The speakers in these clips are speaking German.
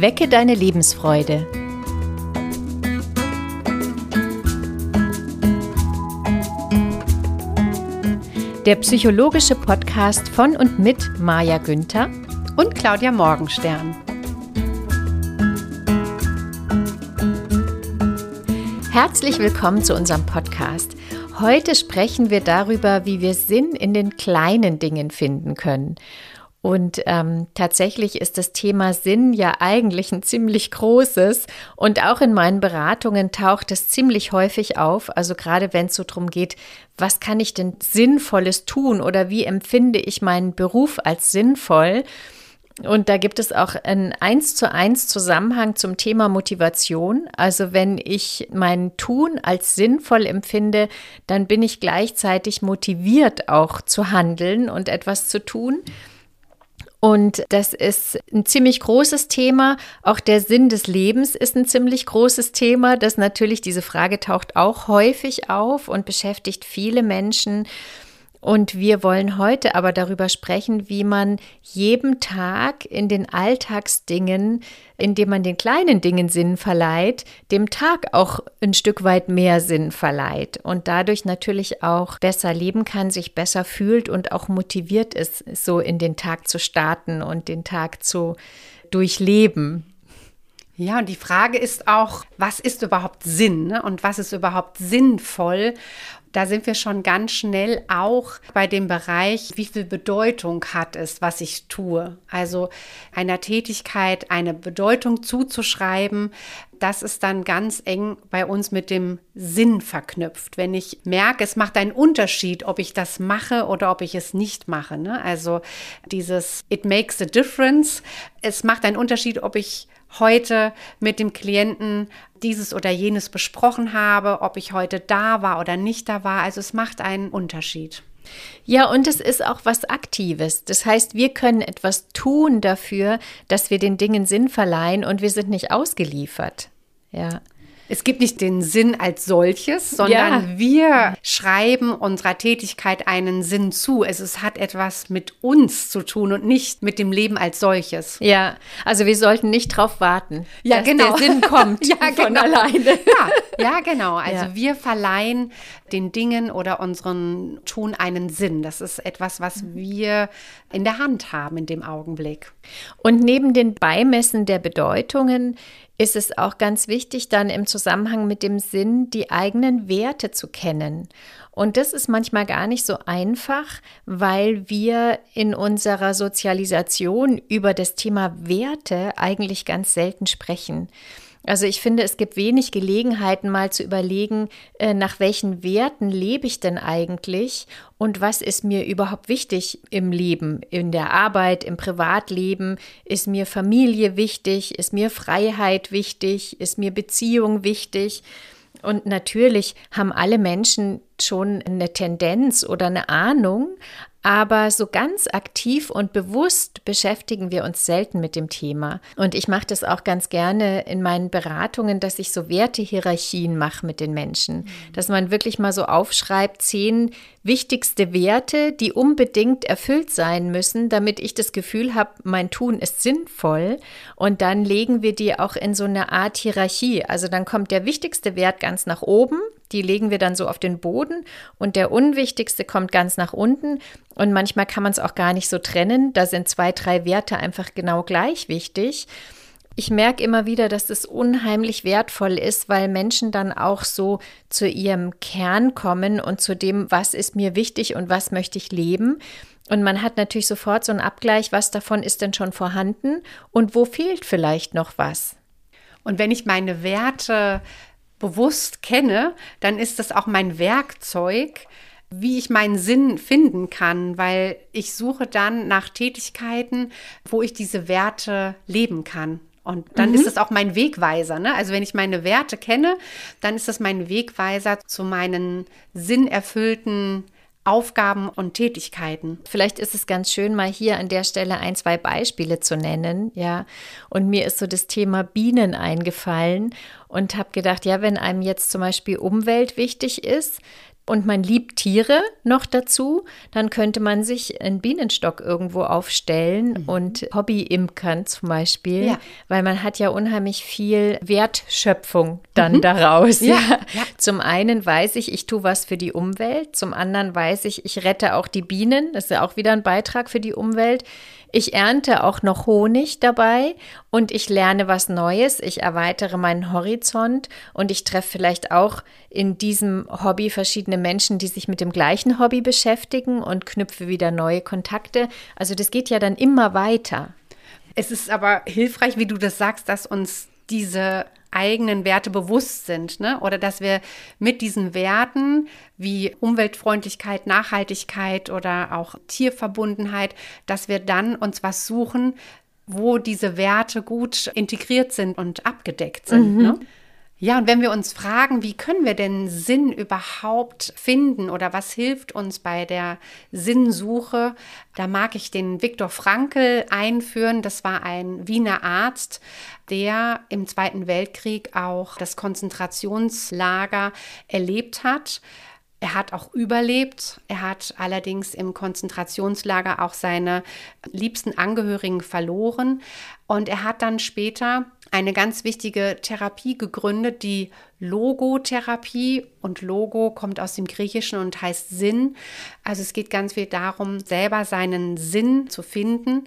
Wecke deine Lebensfreude. Der psychologische Podcast von und mit Maja Günther und Claudia Morgenstern. Herzlich willkommen zu unserem Podcast. Heute sprechen wir darüber, wie wir Sinn in den kleinen Dingen finden können. Und ähm, tatsächlich ist das Thema Sinn ja eigentlich ein ziemlich großes. Und auch in meinen Beratungen taucht es ziemlich häufig auf. Also gerade wenn es so darum geht, was kann ich denn Sinnvolles tun oder wie empfinde ich meinen Beruf als sinnvoll? Und da gibt es auch einen eins zu eins Zusammenhang zum Thema Motivation. Also wenn ich mein Tun als sinnvoll empfinde, dann bin ich gleichzeitig motiviert auch zu handeln und etwas zu tun. Und das ist ein ziemlich großes Thema. Auch der Sinn des Lebens ist ein ziemlich großes Thema. Das natürlich, diese Frage taucht auch häufig auf und beschäftigt viele Menschen. Und wir wollen heute aber darüber sprechen, wie man jedem Tag in den Alltagsdingen, indem man den kleinen Dingen Sinn verleiht, dem Tag auch ein Stück weit mehr Sinn verleiht und dadurch natürlich auch besser leben kann, sich besser fühlt und auch motiviert ist, so in den Tag zu starten und den Tag zu durchleben. Ja, und die Frage ist auch, was ist überhaupt Sinn ne? und was ist überhaupt sinnvoll? Da sind wir schon ganz schnell auch bei dem Bereich, wie viel Bedeutung hat es, was ich tue. Also einer Tätigkeit eine Bedeutung zuzuschreiben, das ist dann ganz eng bei uns mit dem Sinn verknüpft. Wenn ich merke, es macht einen Unterschied, ob ich das mache oder ob ich es nicht mache. Ne? Also dieses It makes a difference. Es macht einen Unterschied, ob ich heute mit dem Klienten dieses oder jenes besprochen habe, ob ich heute da war oder nicht da war. Also es macht einen Unterschied. Ja, und es ist auch was Aktives. Das heißt, wir können etwas tun dafür, dass wir den Dingen Sinn verleihen und wir sind nicht ausgeliefert. Ja. Es gibt nicht den Sinn als solches, sondern ja. wir schreiben unserer Tätigkeit einen Sinn zu. Es, es hat etwas mit uns zu tun und nicht mit dem Leben als solches. Ja, also wir sollten nicht darauf warten, ja, dass genau. der Sinn kommt ja, von genau. alleine. Ja, ja genau. Also ja. wir verleihen den Dingen oder unseren Tun einen Sinn. Das ist etwas, was wir in der Hand haben in dem Augenblick. Und neben den Beimessen der Bedeutungen ist es auch ganz wichtig, dann im Zusammenhang mit dem Sinn die eigenen Werte zu kennen. Und das ist manchmal gar nicht so einfach, weil wir in unserer Sozialisation über das Thema Werte eigentlich ganz selten sprechen. Also ich finde, es gibt wenig Gelegenheiten, mal zu überlegen, äh, nach welchen Werten lebe ich denn eigentlich und was ist mir überhaupt wichtig im Leben, in der Arbeit, im Privatleben. Ist mir Familie wichtig? Ist mir Freiheit wichtig? Ist mir Beziehung wichtig? Und natürlich haben alle Menschen schon eine Tendenz oder eine Ahnung, aber so ganz aktiv und bewusst beschäftigen wir uns selten mit dem Thema. Und ich mache das auch ganz gerne in meinen Beratungen, dass ich so Wertehierarchien mache mit den Menschen. Mhm. Dass man wirklich mal so aufschreibt, zehn wichtigste Werte, die unbedingt erfüllt sein müssen, damit ich das Gefühl habe, mein Tun ist sinnvoll. Und dann legen wir die auch in so eine Art Hierarchie. Also dann kommt der wichtigste Wert ganz nach oben, die legen wir dann so auf den Boden und der unwichtigste kommt ganz nach unten. Und manchmal kann man es auch gar nicht so trennen. Da sind zwei, drei Werte einfach genau gleich wichtig. Ich merke immer wieder, dass es unheimlich wertvoll ist, weil Menschen dann auch so zu ihrem Kern kommen und zu dem, was ist mir wichtig und was möchte ich leben. Und man hat natürlich sofort so einen Abgleich, was davon ist denn schon vorhanden und wo fehlt vielleicht noch was. Und wenn ich meine Werte bewusst kenne, dann ist das auch mein Werkzeug, wie ich meinen Sinn finden kann, weil ich suche dann nach Tätigkeiten, wo ich diese Werte leben kann. Und dann mhm. ist es auch mein Wegweiser. Ne? Also wenn ich meine Werte kenne, dann ist das mein Wegweiser zu meinen sinnerfüllten Aufgaben und Tätigkeiten. Vielleicht ist es ganz schön, mal hier an der Stelle ein, zwei Beispiele zu nennen, ja. Und mir ist so das Thema Bienen eingefallen und habe gedacht, ja, wenn einem jetzt zum Beispiel Umwelt wichtig ist, und man liebt Tiere noch dazu, dann könnte man sich einen Bienenstock irgendwo aufstellen mhm. und Hobby-Imkern zum Beispiel, ja. weil man hat ja unheimlich viel Wertschöpfung dann mhm. daraus. Ja. ja. Zum einen weiß ich, ich tue was für die Umwelt, zum anderen weiß ich, ich rette auch die Bienen, das ist ja auch wieder ein Beitrag für die Umwelt. Ich ernte auch noch Honig dabei und ich lerne was Neues. Ich erweitere meinen Horizont und ich treffe vielleicht auch in diesem Hobby verschiedene Menschen, die sich mit dem gleichen Hobby beschäftigen und knüpfe wieder neue Kontakte. Also das geht ja dann immer weiter. Es ist aber hilfreich, wie du das sagst, dass uns diese eigenen Werte bewusst sind, ne? Oder dass wir mit diesen Werten wie Umweltfreundlichkeit, Nachhaltigkeit oder auch Tierverbundenheit, dass wir dann uns was suchen, wo diese Werte gut integriert sind und abgedeckt sind. Mhm. Ne? Ja, und wenn wir uns fragen, wie können wir denn Sinn überhaupt finden oder was hilft uns bei der Sinnsuche, da mag ich den Viktor Frankl einführen. Das war ein Wiener Arzt, der im Zweiten Weltkrieg auch das Konzentrationslager erlebt hat. Er hat auch überlebt. Er hat allerdings im Konzentrationslager auch seine liebsten Angehörigen verloren. Und er hat dann später eine ganz wichtige Therapie gegründet, die Logotherapie. Und Logo kommt aus dem Griechischen und heißt Sinn. Also es geht ganz viel darum, selber seinen Sinn zu finden.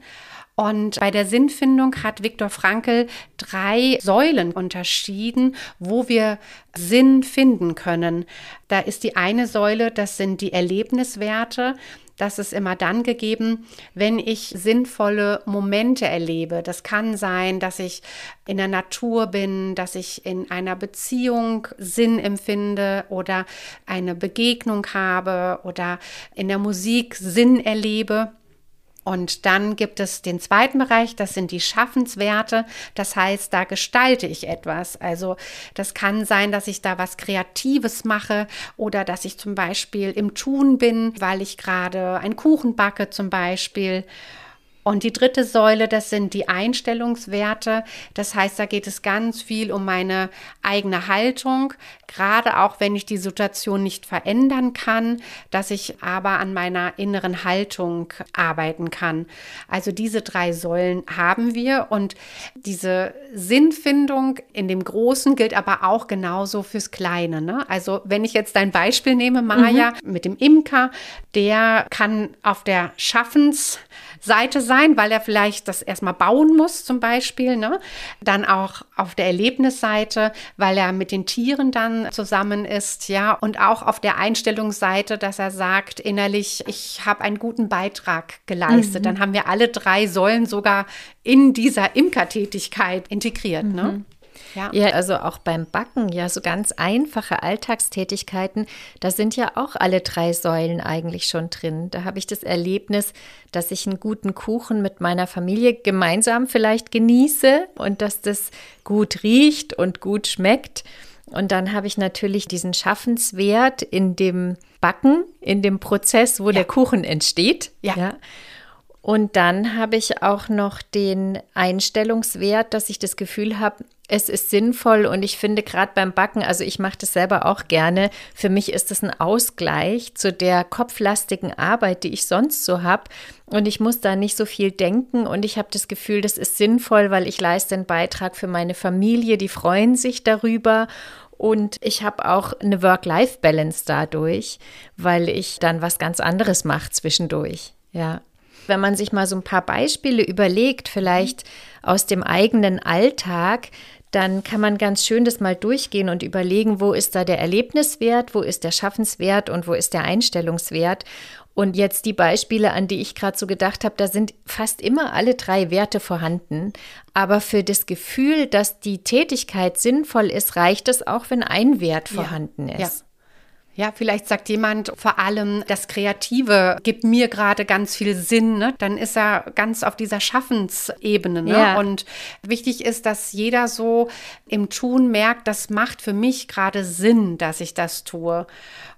Und bei der Sinnfindung hat Viktor Frankl drei Säulen unterschieden, wo wir Sinn finden können. Da ist die eine Säule, das sind die Erlebniswerte das ist immer dann gegeben, wenn ich sinnvolle Momente erlebe. Das kann sein, dass ich in der Natur bin, dass ich in einer Beziehung Sinn empfinde oder eine Begegnung habe oder in der Musik Sinn erlebe. Und dann gibt es den zweiten Bereich, das sind die Schaffenswerte. Das heißt, da gestalte ich etwas. Also das kann sein, dass ich da was Kreatives mache oder dass ich zum Beispiel im Tun bin, weil ich gerade einen Kuchen backe zum Beispiel. Und die dritte Säule, das sind die Einstellungswerte. Das heißt, da geht es ganz viel um meine eigene Haltung, gerade auch wenn ich die Situation nicht verändern kann, dass ich aber an meiner inneren Haltung arbeiten kann. Also diese drei Säulen haben wir und diese Sinnfindung in dem Großen gilt aber auch genauso fürs Kleine. Ne? Also wenn ich jetzt dein Beispiel nehme, Maja, mhm. mit dem Imker, der kann auf der Schaffens Seite sein, weil er vielleicht das erstmal bauen muss zum Beispiel. Ne? Dann auch auf der Erlebnisseite, weil er mit den Tieren dann zusammen ist. Ja, und auch auf der Einstellungsseite, dass er sagt innerlich, ich habe einen guten Beitrag geleistet. Mhm. Dann haben wir alle drei Säulen sogar in dieser Imkertätigkeit integriert. Ne? Mhm. Ne? Ja. ja, also auch beim Backen, ja, so ganz einfache Alltagstätigkeiten, da sind ja auch alle drei Säulen eigentlich schon drin. Da habe ich das Erlebnis, dass ich einen guten Kuchen mit meiner Familie gemeinsam vielleicht genieße und dass das gut riecht und gut schmeckt. Und dann habe ich natürlich diesen Schaffenswert in dem Backen, in dem Prozess, wo ja. der Kuchen entsteht. ja. ja. Und dann habe ich auch noch den Einstellungswert, dass ich das Gefühl habe, es ist sinnvoll und ich finde gerade beim Backen, also ich mache das selber auch gerne, für mich ist das ein Ausgleich zu der kopflastigen Arbeit, die ich sonst so habe und ich muss da nicht so viel denken und ich habe das Gefühl, das ist sinnvoll, weil ich leiste einen Beitrag für meine Familie, die freuen sich darüber und ich habe auch eine Work-Life-Balance dadurch, weil ich dann was ganz anderes mache zwischendurch. Ja. Wenn man sich mal so ein paar Beispiele überlegt, vielleicht aus dem eigenen Alltag, dann kann man ganz schön das mal durchgehen und überlegen, wo ist da der Erlebniswert, wo ist der Schaffenswert und wo ist der Einstellungswert. Und jetzt die Beispiele, an die ich gerade so gedacht habe, da sind fast immer alle drei Werte vorhanden. Aber für das Gefühl, dass die Tätigkeit sinnvoll ist, reicht es auch, wenn ein Wert vorhanden ja, ist. Ja. Ja, vielleicht sagt jemand vor allem, das Kreative gibt mir gerade ganz viel Sinn. Ne? Dann ist er ganz auf dieser Schaffensebene. Ne? Ja. Und wichtig ist, dass jeder so im Tun merkt, das macht für mich gerade Sinn, dass ich das tue.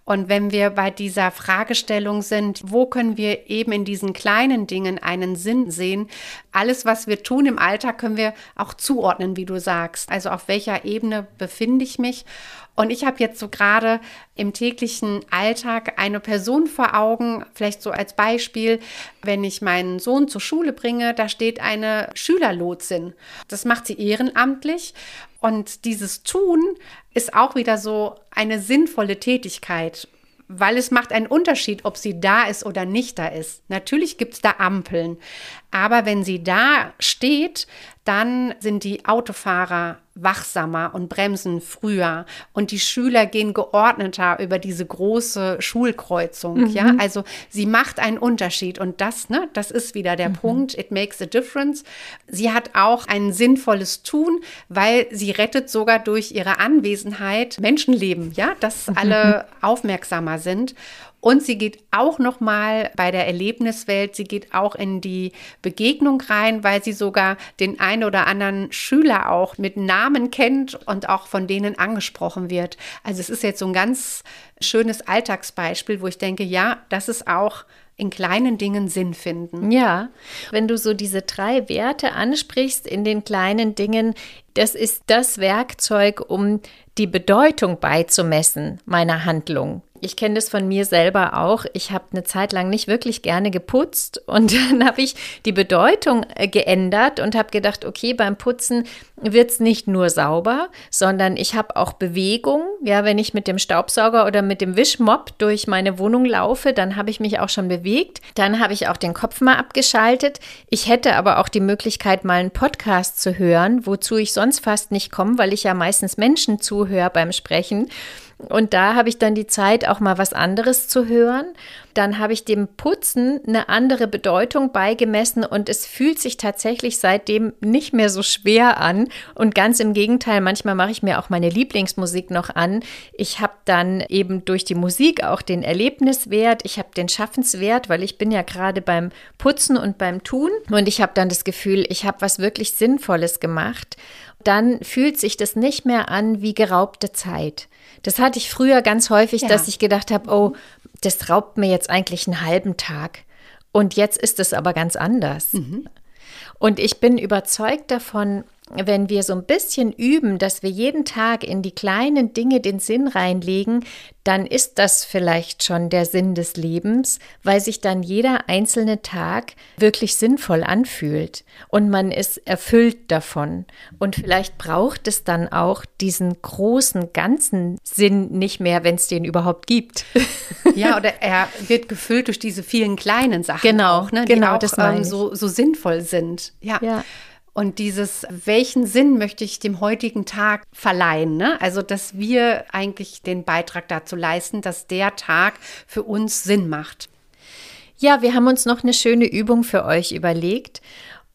Und wenn wir bei dieser Fragestellung sind, wo können wir eben in diesen kleinen Dingen einen Sinn sehen? Alles, was wir tun im Alltag, können wir auch zuordnen, wie du sagst. Also auf welcher Ebene befinde ich mich? Und ich habe jetzt so gerade im täglichen Alltag eine Person vor Augen, vielleicht so als Beispiel, wenn ich meinen Sohn zur Schule bringe, da steht eine Schülerlotsin. Das macht sie ehrenamtlich. Und dieses Tun ist auch wieder so eine sinnvolle Tätigkeit weil es macht einen Unterschied, ob sie da ist oder nicht da ist. Natürlich gibt es da Ampeln, aber wenn sie da steht, dann sind die Autofahrer wachsamer und bremsen früher und die Schüler gehen geordneter über diese große Schulkreuzung. Mhm. Ja, also sie macht einen Unterschied und das, ne, das ist wieder der mhm. Punkt. It makes a difference. Sie hat auch ein sinnvolles Tun, weil sie rettet sogar durch ihre Anwesenheit Menschenleben. Ja, dass mhm. alle aufmerksamer sind und sie geht auch noch mal bei der Erlebniswelt, sie geht auch in die Begegnung rein, weil sie sogar den einen oder anderen Schüler auch mit Namen kennt und auch von denen angesprochen wird. Also es ist jetzt so ein ganz schönes Alltagsbeispiel, wo ich denke, ja, das ist auch in kleinen Dingen Sinn finden. Ja, wenn du so diese drei Werte ansprichst in den kleinen Dingen, das ist das Werkzeug, um die Bedeutung beizumessen meiner Handlung. Ich kenne das von mir selber auch. Ich habe eine Zeit lang nicht wirklich gerne geputzt und dann habe ich die Bedeutung äh, geändert und habe gedacht, okay, beim Putzen wird es nicht nur sauber, sondern ich habe auch Bewegung. Ja, wenn ich mit dem Staubsauger oder mit dem Wischmopp durch meine Wohnung laufe, dann habe ich mich auch schon bewegt. Dann habe ich auch den Kopf mal abgeschaltet. Ich hätte aber auch die Möglichkeit, mal einen Podcast zu hören, wozu ich sonst fast nicht komme, weil ich ja meistens Menschen zuhöre beim Sprechen. Und da habe ich dann die Zeit, auch mal was anderes zu hören. Dann habe ich dem Putzen eine andere Bedeutung beigemessen und es fühlt sich tatsächlich seitdem nicht mehr so schwer an. Und ganz im Gegenteil, manchmal mache ich mir auch meine Lieblingsmusik noch an. Ich habe dann eben durch die Musik auch den Erlebniswert, ich habe den Schaffenswert, weil ich bin ja gerade beim Putzen und beim Tun. Und ich habe dann das Gefühl, ich habe was wirklich Sinnvolles gemacht. Dann fühlt sich das nicht mehr an wie geraubte Zeit. Das hatte ich früher ganz häufig, ja. dass ich gedacht habe, oh, das raubt mir jetzt eigentlich einen halben Tag. Und jetzt ist es aber ganz anders. Mhm. Und ich bin überzeugt davon, wenn wir so ein bisschen üben, dass wir jeden Tag in die kleinen Dinge den Sinn reinlegen, dann ist das vielleicht schon der Sinn des Lebens, weil sich dann jeder einzelne Tag wirklich sinnvoll anfühlt und man ist erfüllt davon. Und vielleicht braucht es dann auch diesen großen ganzen Sinn nicht mehr, wenn es den überhaupt gibt. Ja, oder er wird gefüllt durch diese vielen kleinen Sachen. Genau, auch, ne, die genau, auch das ähm, so, so sinnvoll sind. Ja. ja. Und dieses, welchen Sinn möchte ich dem heutigen Tag verleihen? Ne? Also, dass wir eigentlich den Beitrag dazu leisten, dass der Tag für uns Sinn macht. Ja, wir haben uns noch eine schöne Übung für euch überlegt.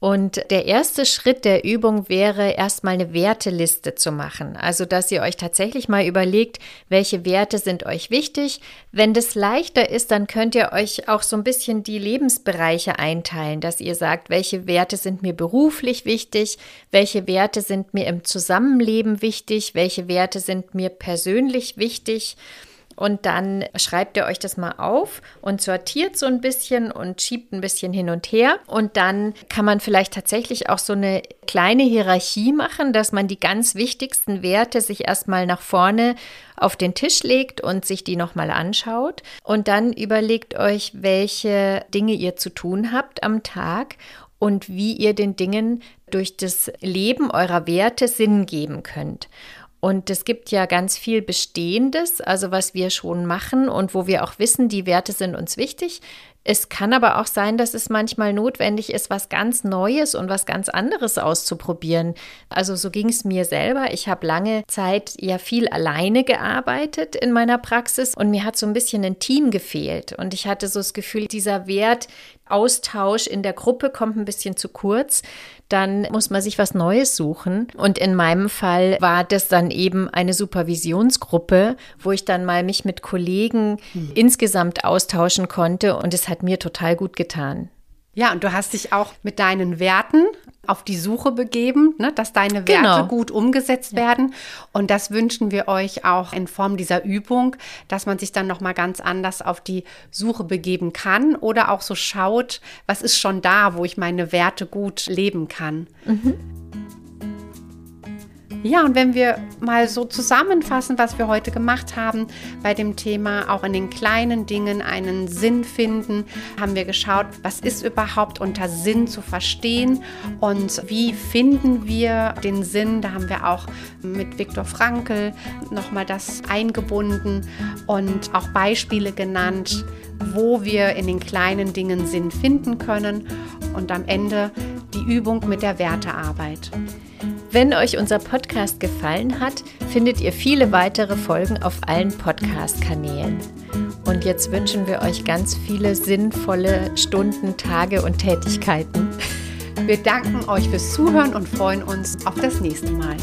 Und der erste Schritt der Übung wäre, erstmal eine Werteliste zu machen. Also, dass ihr euch tatsächlich mal überlegt, welche Werte sind euch wichtig. Wenn das leichter ist, dann könnt ihr euch auch so ein bisschen die Lebensbereiche einteilen, dass ihr sagt, welche Werte sind mir beruflich wichtig, welche Werte sind mir im Zusammenleben wichtig, welche Werte sind mir persönlich wichtig und dann schreibt ihr euch das mal auf und sortiert so ein bisschen und schiebt ein bisschen hin und her. Und dann kann man vielleicht tatsächlich auch so eine kleine Hierarchie machen, dass man die ganz wichtigsten Werte sich erstmal nach vorne auf den Tisch legt und sich die nochmal anschaut. Und dann überlegt euch, welche Dinge ihr zu tun habt am Tag und wie ihr den Dingen durch das Leben eurer Werte Sinn geben könnt. Und es gibt ja ganz viel Bestehendes, also was wir schon machen und wo wir auch wissen, die Werte sind uns wichtig. Es kann aber auch sein, dass es manchmal notwendig ist, was ganz Neues und was ganz anderes auszuprobieren. Also so ging es mir selber. Ich habe lange Zeit ja viel alleine gearbeitet in meiner Praxis und mir hat so ein bisschen ein Team gefehlt. Und ich hatte so das Gefühl, dieser Wert, Austausch in der Gruppe kommt ein bisschen zu kurz dann muss man sich was Neues suchen. Und in meinem Fall war das dann eben eine Supervisionsgruppe, wo ich dann mal mich mit Kollegen hm. insgesamt austauschen konnte und es hat mir total gut getan. Ja, und du hast dich auch mit deinen Werten auf die Suche begeben, ne, dass deine Werte genau. gut umgesetzt ja. werden. Und das wünschen wir euch auch in Form dieser Übung, dass man sich dann nochmal ganz anders auf die Suche begeben kann oder auch so schaut, was ist schon da, wo ich meine Werte gut leben kann. Mhm. Ja, und wenn wir mal so zusammenfassen, was wir heute gemacht haben bei dem Thema, auch in den kleinen Dingen einen Sinn finden, haben wir geschaut, was ist überhaupt unter Sinn zu verstehen und wie finden wir den Sinn. Da haben wir auch mit Viktor Frankl nochmal das eingebunden und auch Beispiele genannt, wo wir in den kleinen Dingen Sinn finden können und am Ende die Übung mit der Wertearbeit. Wenn euch unser Podcast gefallen hat, findet ihr viele weitere Folgen auf allen Podcast-Kanälen. Und jetzt wünschen wir euch ganz viele sinnvolle Stunden, Tage und Tätigkeiten. Wir danken euch fürs Zuhören und freuen uns auf das nächste Mal.